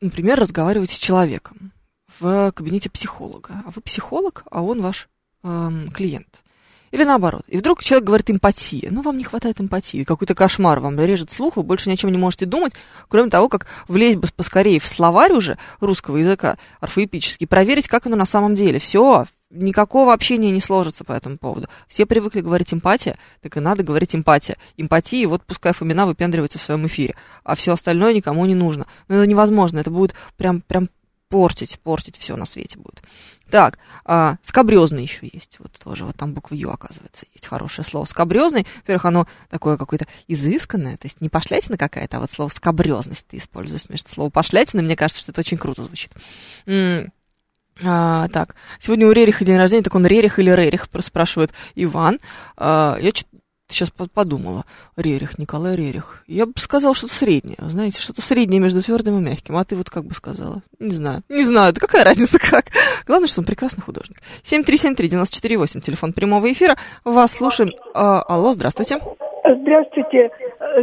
например, разговариваете с человеком в кабинете психолога, а вы психолог, а он ваш эм, клиент. Или наоборот. И вдруг человек говорит эмпатия. Ну, вам не хватает эмпатии. Какой-то кошмар вам режет слух, вы больше ни о чем не можете думать, кроме того, как влезть бы поскорее в словарь уже русского языка, орфоэпический, проверить, как оно на самом деле. Все, никакого общения не сложится по этому поводу. Все привыкли говорить эмпатия, так и надо говорить эмпатия. Эмпатии, вот пускай Фомина выпендривается в своем эфире, а все остальное никому не нужно. Но это невозможно, это будет прям, прям портить, портить все на свете будет. Так, а, скобрезный еще есть. Вот тоже, вот там буква Ю, оказывается, есть хорошее слово. Скобрезный, во-первых, оно такое какое-то изысканное, то есть не пошлятина какая-то, а вот слово скобрезность ты используешь вместо слова пошлятина. Мне кажется, что это очень круто звучит. А, так, сегодня у Рериха день рождения, так он Рерих или Рерих, спрашивает Иван. А, я сейчас подумала. Рерих, Николай Рерих. Я бы сказала что-то среднее, знаете, что-то среднее между твердым и мягким. А ты вот как бы сказала? Не знаю. Не знаю, да какая разница как. Главное, что он прекрасный художник. 7373948, телефон прямого эфира. Вас слушаем. А, алло, здравствуйте. Здравствуйте.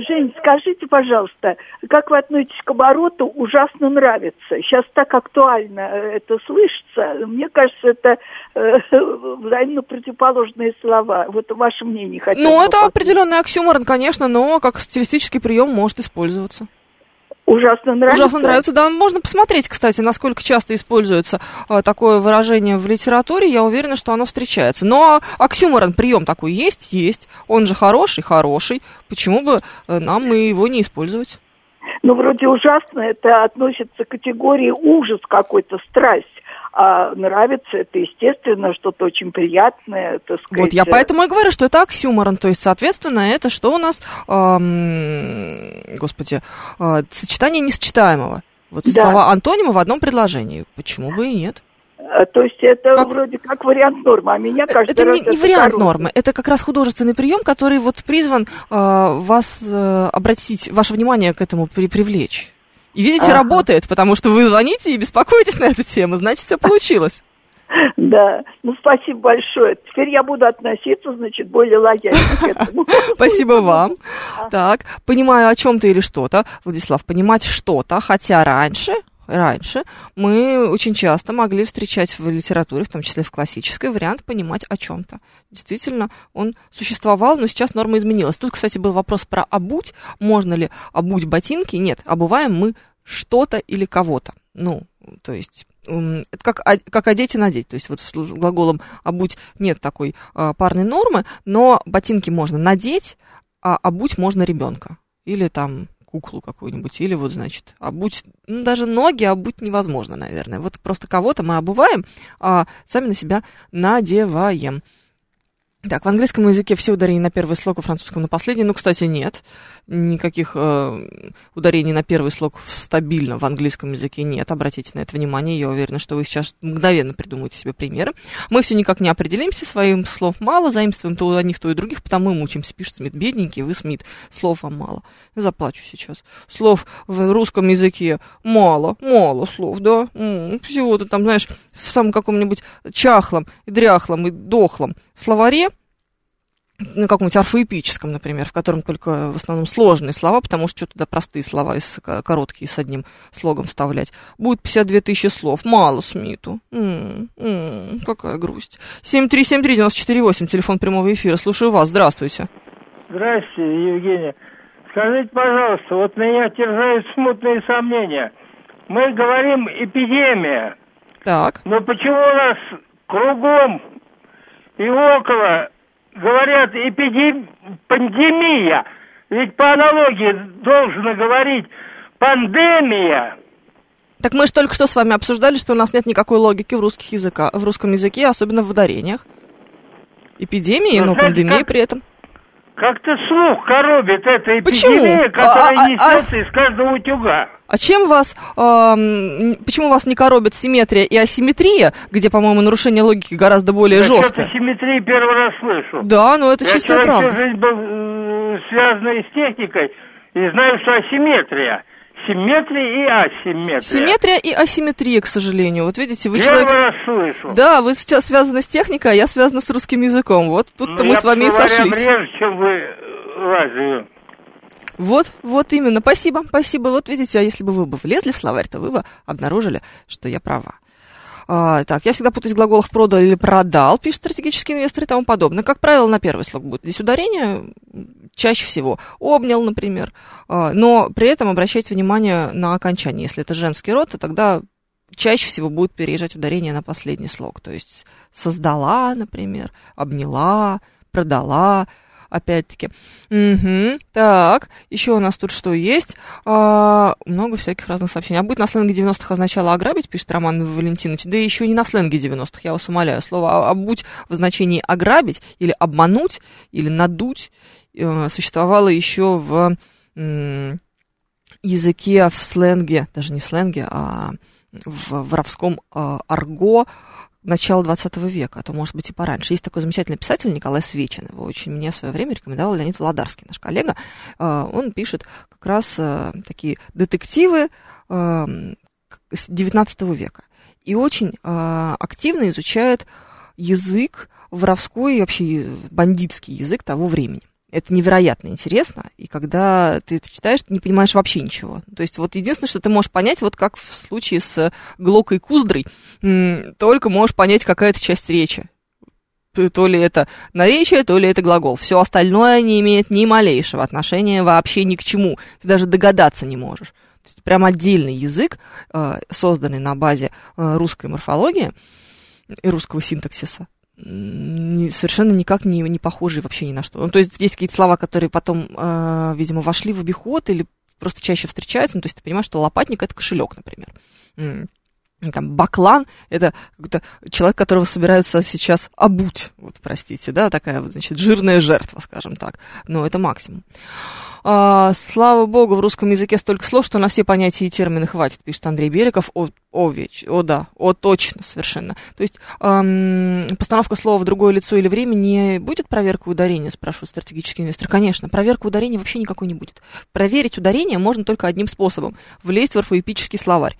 Жень, скажите, пожалуйста, как вы относитесь к обороту «ужасно нравится»? Сейчас так актуально это слышится. Мне кажется, это э, взаимно противоположные слова. Вот ваше мнение хотелось Ну, это определенный оксюморон, конечно, но как стилистический прием может использоваться. Ужасно нравится. Ужасно нравится, да. Можно посмотреть, кстати, насколько часто используется а, такое выражение в литературе. Я уверена, что оно встречается. Но оксюморон, прием такой есть? Есть. Он же хороший? Хороший. Почему бы э, нам и его не использовать? Ну, вроде ужасно, это относится к категории ужас какой-то, страсть а нравится, это, естественно, что-то очень приятное, так сказать. Вот я поэтому и говорю, что это оксюморон, то есть, соответственно, это что у нас, эм, господи, э, сочетание несочетаемого. Вот да. слова антонима в одном предложении. Почему бы и нет? А, то есть это как... вроде как вариант нормы, а меня кажется... Это не, не это вариант короткий. нормы, это как раз художественный прием, который вот призван э, вас э, обратить, ваше внимание к этому при, привлечь. И видите, ага. работает, потому что вы звоните и беспокоитесь на эту тему, значит, все получилось. Да, ну спасибо большое. Теперь я буду относиться, значит, более лояльно к этому. Спасибо вам. Так, понимаю о чем-то или что-то. Владислав, понимать что-то, хотя раньше, раньше мы очень часто могли встречать в литературе, в том числе в классической, вариант понимать о чем-то. Действительно, он существовал, но сейчас норма изменилась. Тут, кстати, был вопрос про обуть. Можно ли обуть ботинки? Нет, обуваем мы что-то или кого-то. Ну, то есть это как, как одеть и надеть. То есть вот с глаголом обуть нет такой а, парной нормы, но ботинки можно надеть, а обуть можно ребенка. Или там куклу какую-нибудь, или вот, значит, обуть, ну, даже ноги обуть невозможно, наверное. Вот просто кого-то мы обуваем, а сами на себя надеваем. Так, в английском языке все ударения на первый слог, в французском на последний. Ну, кстати, нет. Никаких э, ударений на первый слог стабильно в английском языке нет. Обратите на это внимание. Я уверена, что вы сейчас мгновенно придумаете себе примеры. Мы все никак не определимся. Своим слов мало. Заимствуем то у одних, то и других. Потому мы мучаемся. Пишет Смит. Бедненький, вы Смит. Слов вам мало. Я заплачу сейчас. Слов в русском языке мало. Мало слов, да. Всего-то там, знаешь, в самом каком-нибудь чахлом, и дряхлом, и дохлом словаре на каком-нибудь орфоэпическом, например, в котором только в основном сложные слова, потому что что туда простые слова, из, короткие с одним слогом вставлять. Будет 52 тысячи слов. Мало Смиту. М-м, м-м, какая грусть. 7373948, телефон прямого эфира. Слушаю вас. Здравствуйте. Здравствуйте, Евгения. Скажите, пожалуйста, вот меня терзают смутные сомнения. Мы говорим эпидемия. Так. Но почему у нас кругом и около говорят эпидем... пандемия. Ведь по аналогии должно говорить пандемия. Так мы же только что с вами обсуждали, что у нас нет никакой логики в, русских языка, в русском языке, особенно в ударениях. Эпидемии, но, но пандемии как... при этом. Как-то слух коробит эта Почему? эпидемия, которая А- а- несется из каждого утюга. А чем вас, эм, почему вас не коробит симметрия и асимметрия, где, по-моему, нарушение логики гораздо более Я жесткое? что-то симметрии первый раз слышу. Да, ну это Я чистая человек правда. всю жизнь был э, связанный с техникой и знаю, что асимметрия. Симметрия и асимметрия. Симметрия и асимметрия, к сожалению. Вот видите, вы Первый человек... слышу. Да, вы сейчас связаны с техникой, а я связана с русским языком. Вот тут-то Ну, мы с вами и сошлись. реже, чем вы э, лазию. Вот, вот именно. Спасибо, спасибо. Вот видите, а если бы вы бы влезли в словарь, то вы бы обнаружили, что я права. А, так, я всегда путаюсь в глаголах продал или продал, пишет стратегический инвестор и тому подобное. Как правило, на первый слог будет. Здесь ударение чаще всего. Обнял, например. А, но при этом обращайте внимание на окончание. Если это женский род, то тогда чаще всего будет переезжать ударение на последний слог. То есть создала, например, обняла, продала, опять-таки. Мгм. Так, еще у нас тут что есть? А, много всяких разных сообщений. А быть на сленге 90-х означало ограбить, пишет Роман Валентинович. Да еще не на сленге 90-х, я вас умоляю. Слово «а- «обуть» в значении ограбить или обмануть, или надуть э, существовало еще в языке, в сленге, даже не сленге, а в воровском э, арго начала 20 века, а то, может быть, и пораньше. Есть такой замечательный писатель Николай Свечин, его очень мне в свое время рекомендовал Леонид Володарский, наш коллега. Э, Он пишет как раз э, такие детективы э, с 19 века и очень э, активно изучает язык воровской и вообще бандитский язык того времени. Это невероятно интересно, и когда ты это читаешь, ты не понимаешь вообще ничего. То есть вот единственное, что ты можешь понять, вот как в случае с Глокой Куздрой, только можешь понять какая-то часть речи. То ли это наречие, то ли это глагол. Все остальное не имеет ни малейшего отношения вообще ни к чему. Ты даже догадаться не можешь. То есть прям отдельный язык, э, созданный на базе э, русской морфологии и русского синтаксиса, совершенно никак не, не похожие вообще ни на что. Ну, то есть есть какие-то слова, которые потом, э, видимо, вошли в обиход или просто чаще встречаются. Ну, то есть ты понимаешь, что лопатник это кошелек, например. Там баклан это человек, которого собираются сейчас обуть. Вот, простите, да, такая вот, значит, жирная жертва, скажем так. Но это максимум. А, слава богу, в русском языке столько слов, что на все понятия и термины хватит, пишет Андрей Беликов. О, о, веч, о да, о, точно, совершенно. То есть ам, постановка слова в другое лицо или время не будет проверкой ударения, спрашивает стратегический инвестор. Конечно, проверка ударения вообще никакой не будет. Проверить ударение можно только одним способом – влезть в орфоэпический словарь.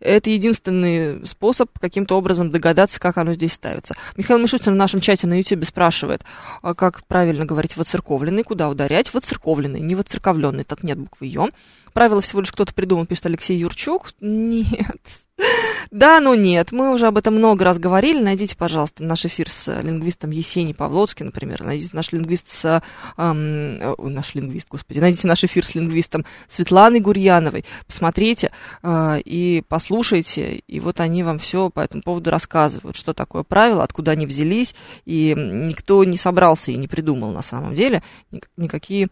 Это единственный способ каким-то образом догадаться, как оно здесь ставится. Михаил Мишустин в нашем чате на YouTube спрашивает, а как правильно говорить «воцерковленный», куда ударять «воцерковленный», не «воцерковленный», так нет буквы «ё». Правило всего лишь кто-то придумал, пишет Алексей Юрчук. Нет. Да, но нет. Мы уже об этом много раз говорили. Найдите, пожалуйста, наш эфир с лингвистом Есенией Павлоцкий, например. Найдите наш лингвист с... эм, э, наш лингвист, господи. Найдите наш эфир с лингвистом Светланой Гурьяновой. Посмотрите э, и послушайте. И вот они вам все по этому поводу рассказывают, что такое правило, откуда они взялись. И никто не собрался и не придумал на самом деле ник- никакие...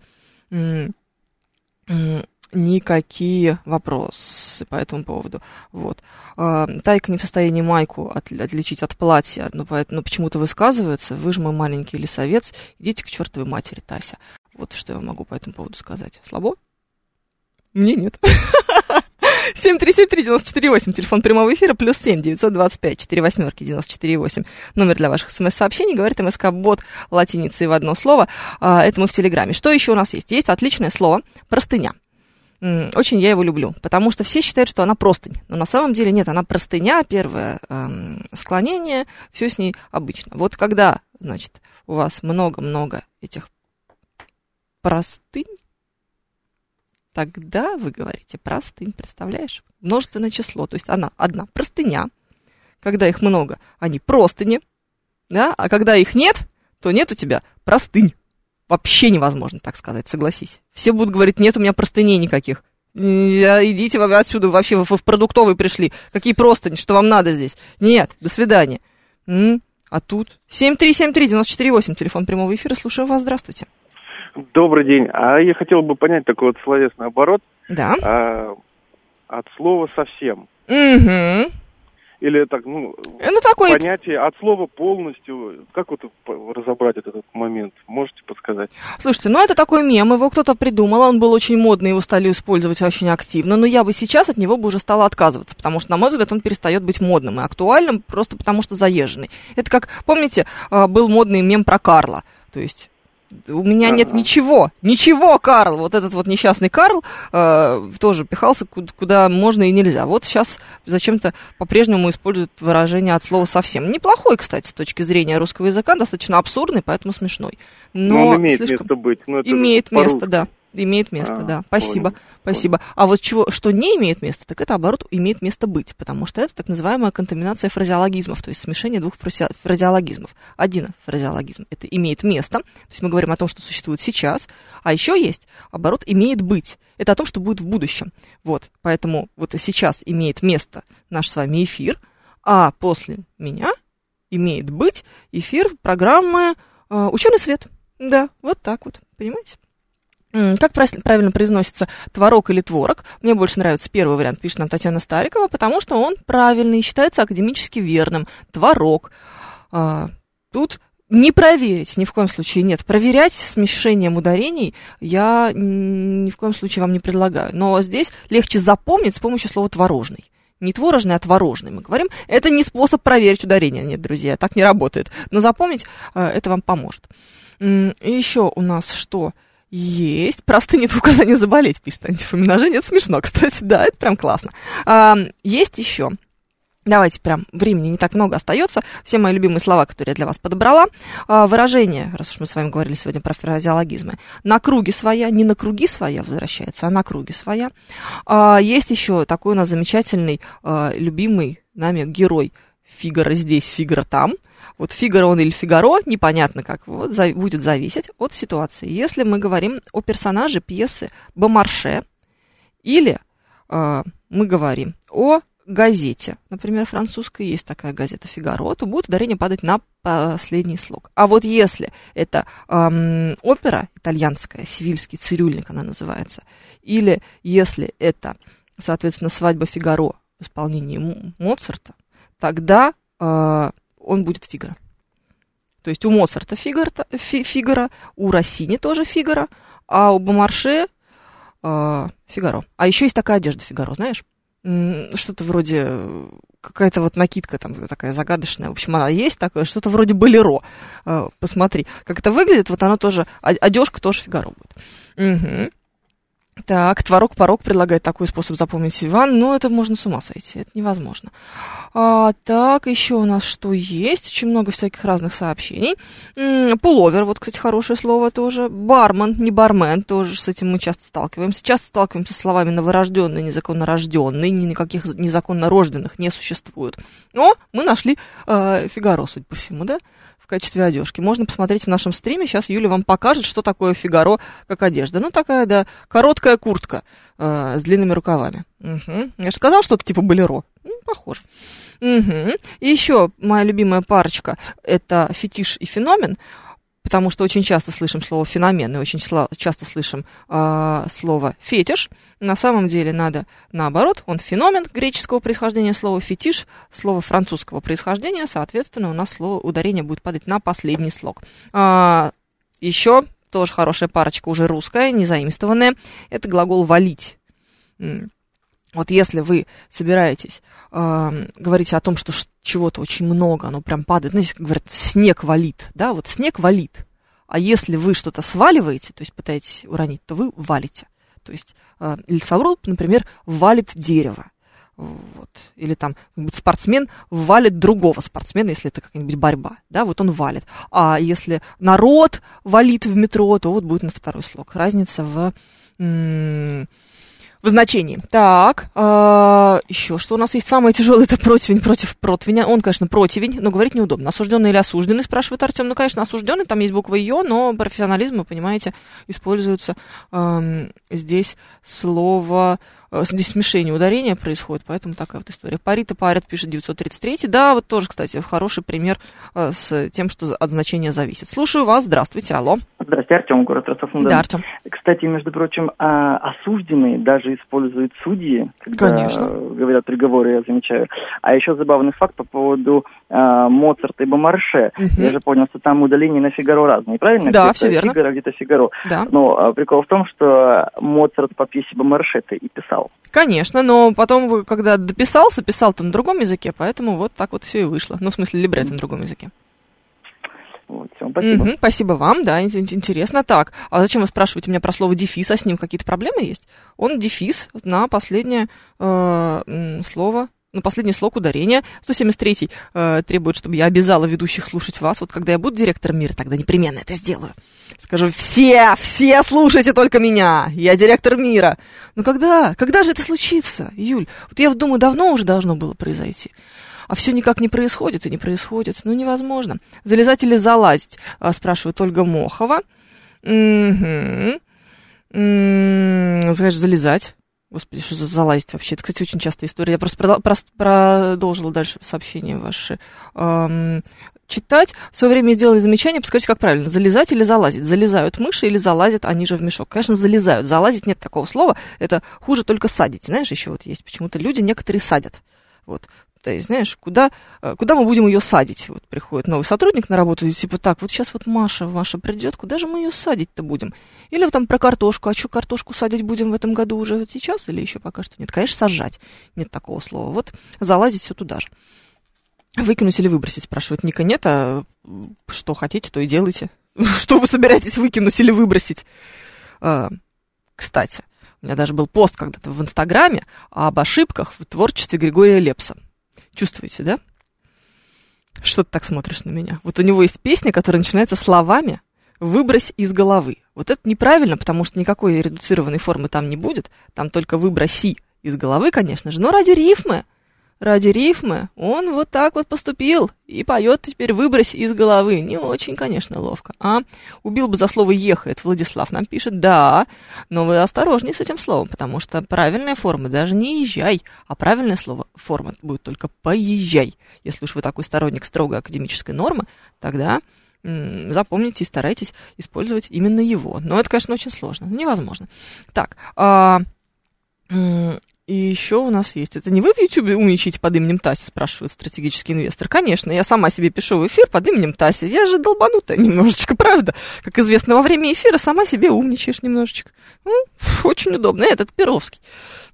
м, м, никакие вопросы по этому поводу. Вот. А, Тайка не в состоянии майку от- отличить от платья, но, поэтому, но почему-то высказывается. Вы же мой маленький лесовец, идите к чертовой матери, Тася. Вот что я могу по этому поводу сказать. Слабо? Мне нет. 7373948, телефон прямого эфира, плюс 7 925 4 восьмерки 94,8. Номер для ваших смс-сообщений, говорит МСК Бот латиницей в одно слово. А, Это мы в Телеграме. Что еще у нас есть? Есть отличное слово простыня. Очень я его люблю, потому что все считают, что она простынь. Но на самом деле нет, она простыня, первое эм, склонение, все с ней обычно. Вот когда, значит, у вас много-много этих простынь, тогда вы говорите простынь, представляешь? Множественное число, то есть она одна простыня. Когда их много, они простыни, да, а когда их нет, то нет у тебя простынь. Вообще невозможно так сказать, согласись. Все будут говорить, нет у меня простыней никаких. Я- Идите вы отсюда, вообще вы в продуктовый пришли. Какие простыни, что вам надо здесь? Нет, до свидания. М? А тут 7373948, телефон прямого эфира, слушаем вас, здравствуйте. Добрый день. А я хотел бы понять такой вот словесный оборот Да. а, от слова совсем. Угу. Или так, ну, Ну, такой- понятие от слова полностью. Как вот разобрать этот момент? Можете подсказать? Слушайте, ну это такой мем, его кто-то придумал, он был очень модный, его стали использовать очень активно, но я бы сейчас от него бы уже стала отказываться, потому что, на мой взгляд, он перестает быть модным и актуальным просто потому что заезженный. Это как, помните, а, был модный мем про Карла, то есть у меня нет ничего, ничего, Карл. Вот этот вот несчастный Карл э, тоже пихался куда, куда можно и нельзя. Вот сейчас зачем-то по-прежнему используют выражение от слова совсем. Неплохой, кстати, с точки зрения русского языка, достаточно абсурдный, поэтому смешной. Но, Но он имеет слишком- место быть. Ну, это Имеет место, да. Имеет место, А, да. Спасибо, понял, спасибо. А вот чего, что не имеет места, так это, наоборот, имеет место быть, потому что это так называемая контаминация фразеологизмов, то есть смешение двух фразе- фразеологизмов. Один фразеологизм – это имеет место, то есть мы говорим о том, что существует сейчас, а еще есть, оборот, имеет быть. Это о том, что будет в будущем. Вот, поэтому вот сейчас имеет место наш с вами эфир, а после меня имеет быть эфир программы э, «Ученый свет». Да, вот так вот, понимаете? Как правильно произносится творог или творог? Мне больше нравится первый вариант, пишет нам Татьяна Старикова, потому что он правильный, считается академически верным. Творог. А, тут не проверить ни в коем случае нет. Проверять смешением ударений я ни в коем случае вам не предлагаю. Но здесь легче запомнить с помощью слова творожный. Не творожный, а творожный. Мы говорим, это не способ проверить ударение. Нет, друзья, так не работает. Но запомнить э, это вам поможет. И еще у нас что? Есть. Простынет в указании заболеть, пишет антифаминожение. Это смешно, кстати. Да, это прям классно. А, есть еще. Давайте прям, времени не так много остается. Все мои любимые слова, которые я для вас подобрала. А, выражение, раз уж мы с вами говорили сегодня про фразеологизмы. На круге своя, не на круги своя возвращается, а на круге своя. А, есть еще такой у нас замечательный, а, любимый нами герой Фигара здесь, Фигара там. Вот Фигаро он или Фигаро, непонятно как, вот, за- будет зависеть от ситуации. Если мы говорим о персонаже пьесы Бомарше, или э, мы говорим о газете, например, французской есть такая газета «Фигаро», то будет ударение падать на последний слог. А вот если это эм, опера итальянская, «Сивильский цирюльник» она называется, или если это, соответственно, «Свадьба Фигаро» в исполнении Моцарта, тогда э, он будет Фигаро. То есть у Моцарта Фигаро, Фи- Фигаро, у Россини тоже Фигаро, а у Бомарше э, Фигаро. А еще есть такая одежда Фигаро, знаешь? Что-то вроде э, какая-то вот накидка там такая загадочная. В общем, она есть такое, что-то вроде болеро. Э, Посмотри, как это выглядит. Вот оно тоже, о- одежка тоже Фигаро будет. Мгм. Так, творог-порог предлагает такой способ запомнить Иван, но это можно с ума сойти, это невозможно. А, так, еще у нас что есть? Очень много всяких разных сообщений. Пуловер, вот, кстати, хорошее слово тоже. Бармен, не бармен, тоже с этим мы часто сталкиваемся. Часто сталкиваемся с словами новорожденный, незаконно рожденный, ни никаких незаконно рожденных не существует. Но мы нашли э, Фигаро, судя по всему, да? Качестве одежки. Можно посмотреть в нашем стриме. Сейчас Юля вам покажет, что такое фигаро как одежда. Ну, такая, да, короткая куртка э, с длинными рукавами. Мгм. Я же сказал что-то типа болеро. Ну, похоже. Мгм. И еще моя любимая парочка – это фетиш и феномен, потому что очень часто слышим слово феномен и очень часто слышим а, слово фетиш. На самом деле надо наоборот, он феномен греческого происхождения, слово фетиш, слово французского происхождения, соответственно, у нас слово ударение будет падать на последний слог. А, еще тоже хорошая парочка, уже русская, незаимствованная, это глагол валить. Вот если вы собираетесь э, говорить о том, что чего-то очень много, оно прям падает, знаете, как говорят, снег валит, да, вот снег валит. А если вы что-то сваливаете, то есть пытаетесь уронить, то вы валите. То есть э, лесоруб, например, валит дерево. Вот. Или там спортсмен валит другого спортсмена, если это какая-нибудь борьба, да, вот он валит. А если народ валит в метро, то вот будет на второй слог. Разница в, в значении. Так, а, еще что у нас есть? Самое тяжелое это противень против противня. Он, конечно, противень, но говорить неудобно. Осужденный или осужденный, спрашивает Артем. Ну, конечно, осужденный, там есть буква Ё, но профессионализм, вы понимаете, используется эм, здесь слово э, здесь смешение ударения происходит, поэтому такая вот история. Парит и парят, пишет 933. Да, вот тоже, кстати, хороший пример э, с тем, что от значения зависит. Слушаю вас, здравствуйте, алло. Здравствуйте, Артем, город ростов Да, Артем. Кстати, между прочим, а, осужденные даже используют судьи, когда Конечно. говорят приговоры, я замечаю. А еще забавный факт по поводу а, Моцарта и Бомарше. Мгм. Я же понял, что там удаления на Фигаро разные, правильно? Да, Где-то всё верно. Фигаро, где-то Фигаро. Да. Но а, прикол в том, что Моцарт по пьесе Бомарше-то и писал. Конечно, но потом, когда дописался, писал-то на другом языке, поэтому вот так вот все и вышло. Ну, в смысле, либретто на другом языке. Вот, всё, спасибо. Мгм, спасибо вам, да, ин- ин- интересно. Так, а зачем вы спрашиваете меня про слово дефис, а с ним какие-то проблемы есть? Он дефис на последнее э, слово, на последний слог ударения. 173 э, требует, чтобы я обязала ведущих слушать вас. Вот когда я буду директором мира, тогда непременно это сделаю. Скажу, все, все слушайте только меня, я директор мира. Ну когда, когда же это случится, Юль? Вот я думаю, давно уже должно было произойти. А все никак не происходит и не происходит. Ну, невозможно. Залезать или залазить, а, спрашивает Ольга Мохова. Угу. Знаешь, залезать. Господи, что за залазить вообще? Это, кстати, очень частая история. Я просто продол- прос- продолжила дальше сообщения ваши эм, читать. В свое время сделали замечание, подскажите, как правильно, залезать или залазить? Залезают мыши или залазят они же в мешок? Конечно, залезают. Залазить нет такого слова. Это хуже только садить. Знаешь, еще вот есть почему-то люди, некоторые садят. Вот. То есть, знаешь, куда, э, куда мы будем ее садить? Вот приходит новый сотрудник на работу, и типа так, вот сейчас вот Маша ваша придет, куда же мы ее садить-то будем? Или там про картошку, а что картошку садить будем в этом году уже вот сейчас или еще пока что нет? Конечно, сажать. Нет такого слова. Вот залазить все туда же. Выкинуть или выбросить, спрашивает Ника. Нет, а что хотите, то и делайте. Что вы собираетесь выкинуть или выбросить? А, Кстати, у меня даже был пост когда-то в Инстаграме об ошибках в творчестве Григория Лепса. Чувствуете, да? Что ты так смотришь на меня? Вот у него есть песня, которая начинается словами «выбрось из головы». Вот это неправильно, потому что никакой редуцированной формы там не будет. Там только «выброси из головы», конечно же. Но ради рифмы, ради рифмы он вот так вот поступил и поет теперь «выбрось из головы». Не очень, конечно, ловко. А убил бы за слово «ехает» Владислав нам пишет. Да, но вы осторожнее с этим словом, потому что правильная форма даже не «езжай», а правильное слово форма будет только «поезжай». Если уж вы такой сторонник строго академической нормы, тогда запомните и старайтесь использовать именно его. Но это, конечно, очень сложно, невозможно. Так, а, и еще у нас есть. Это не вы в Ютубе умничаете под именем Тася, спрашивает стратегический инвестор. Конечно, я сама себе пишу в эфир под именем Тася. Я же долбанутая немножечко, правда? Как известно, во время эфира сама себе умничаешь немножечко. Ну, очень удобно. Этот Перовский.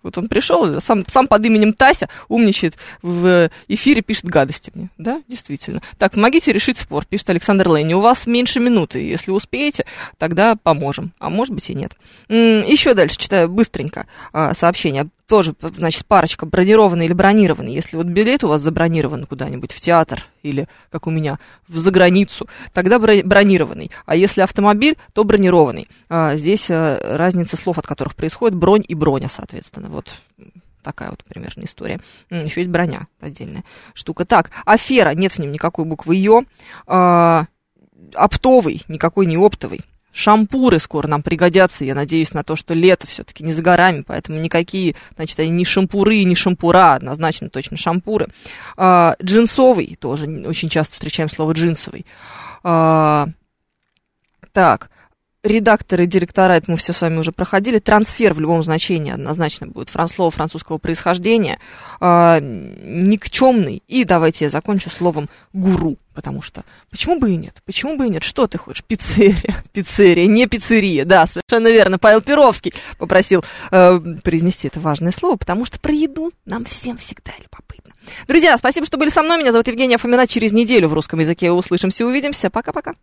Вот он пришел, сам, сам под именем Тася умничает в эфире, пишет гадости мне. Да, действительно. Так, помогите решить спор, пишет Александр Лейни. У вас меньше минуты. Если успеете, тогда поможем. А может быть и нет. Еще дальше читаю быстренько а, сообщение. Тоже, значит, парочка, бронированный или бронированный. Если вот билет у вас забронирован куда-нибудь в театр или, как у меня, в заграницу, тогда бро- бронированный. А если автомобиль, то бронированный. А, здесь а, разница слов, от которых происходит бронь и броня, соответственно. Вот такая вот примерно история. Еще есть броня отдельная штука. Так, афера, нет в нем никакой буквы Ё. А, оптовый, никакой не оптовый. Шампуры скоро нам пригодятся, я надеюсь на то, что лето все-таки не за горами, поэтому никакие, значит, они не шампуры, не шампура, однозначно точно шампуры. А, джинсовый, тоже очень часто встречаем слово джинсовый. А, так, редакторы, директора, это мы все с вами уже проходили. Трансфер в любом значении однозначно будет слово французского происхождения. А, никчемный. И давайте я закончу словом гуру. Потому что почему бы и нет? Почему бы и нет? Что ты хочешь? Пиццерия. Пиццерия, не пиццерия. Да, совершенно верно. Павел Перовский попросил э, произнести это важное слово, потому что про еду нам всем всегда любопытно. Друзья, спасибо, что были со мной. Меня зовут Евгения Фомина. Через неделю в русском языке услышимся, увидимся. Пока-пока.